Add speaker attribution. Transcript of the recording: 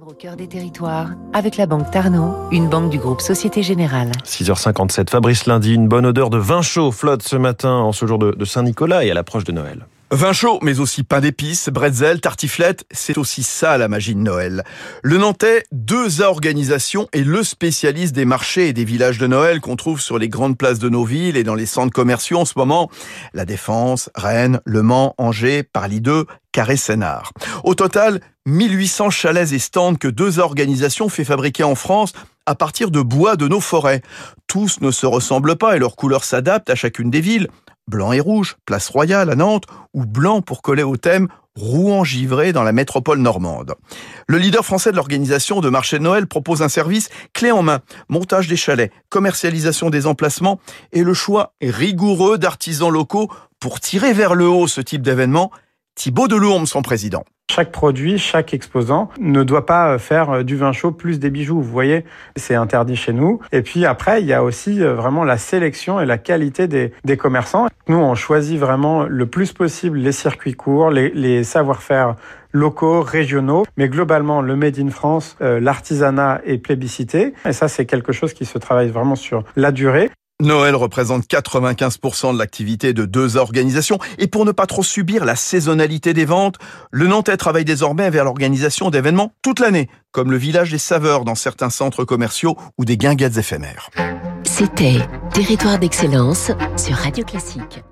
Speaker 1: Au cœur des territoires avec la Banque Tarno, une banque du groupe Société Générale.
Speaker 2: 6h57, Fabrice Lundi, une bonne odeur de vin chaud flotte ce matin en ce jour de Saint-Nicolas et à l'approche de Noël.
Speaker 3: Vin chaud, mais aussi pain d'épices, bretzel, tartiflette, c'est aussi ça la magie de Noël. Le Nantais, deux organisations et le spécialiste des marchés et des villages de Noël qu'on trouve sur les grandes places de nos villes et dans les centres commerciaux en ce moment. La Défense, Rennes, Le Mans, Angers, Paris 2, Carré-Sénard. Au total, 1800 chalets et stands que deux organisations fait fabriquer en France à partir de bois de nos forêts. Tous ne se ressemblent pas et leurs couleurs s'adaptent à chacune des villes blanc et rouge, place Royale à Nantes, ou blanc pour coller au thème Rouen givré dans la métropole normande. Le leader français de l'organisation de marché de Noël propose un service clé en main, montage des chalets, commercialisation des emplacements et le choix rigoureux d'artisans locaux pour tirer vers le haut ce type d'événement. Thibaut Delourme, son président.
Speaker 4: Chaque produit, chaque exposant ne doit pas faire du vin chaud plus des bijoux. Vous voyez, c'est interdit chez nous. Et puis après, il y a aussi vraiment la sélection et la qualité des, des commerçants. Nous, on choisit vraiment le plus possible les circuits courts, les, savoir-faire locaux, régionaux, mais globalement le Made in France, euh, l'artisanat est plébiscité. Et ça, c'est quelque chose qui se travaille vraiment sur la durée.
Speaker 3: Noël représente 95% de l'activité de deux organisations et pour ne pas trop subir la saisonnalité des ventes, le Nantais travaille désormais vers l'organisation d'événements toute l'année, comme le village des saveurs dans certains centres commerciaux ou des guinguettes éphémères.
Speaker 1: C'était Territoire d'excellence sur Radio Classique.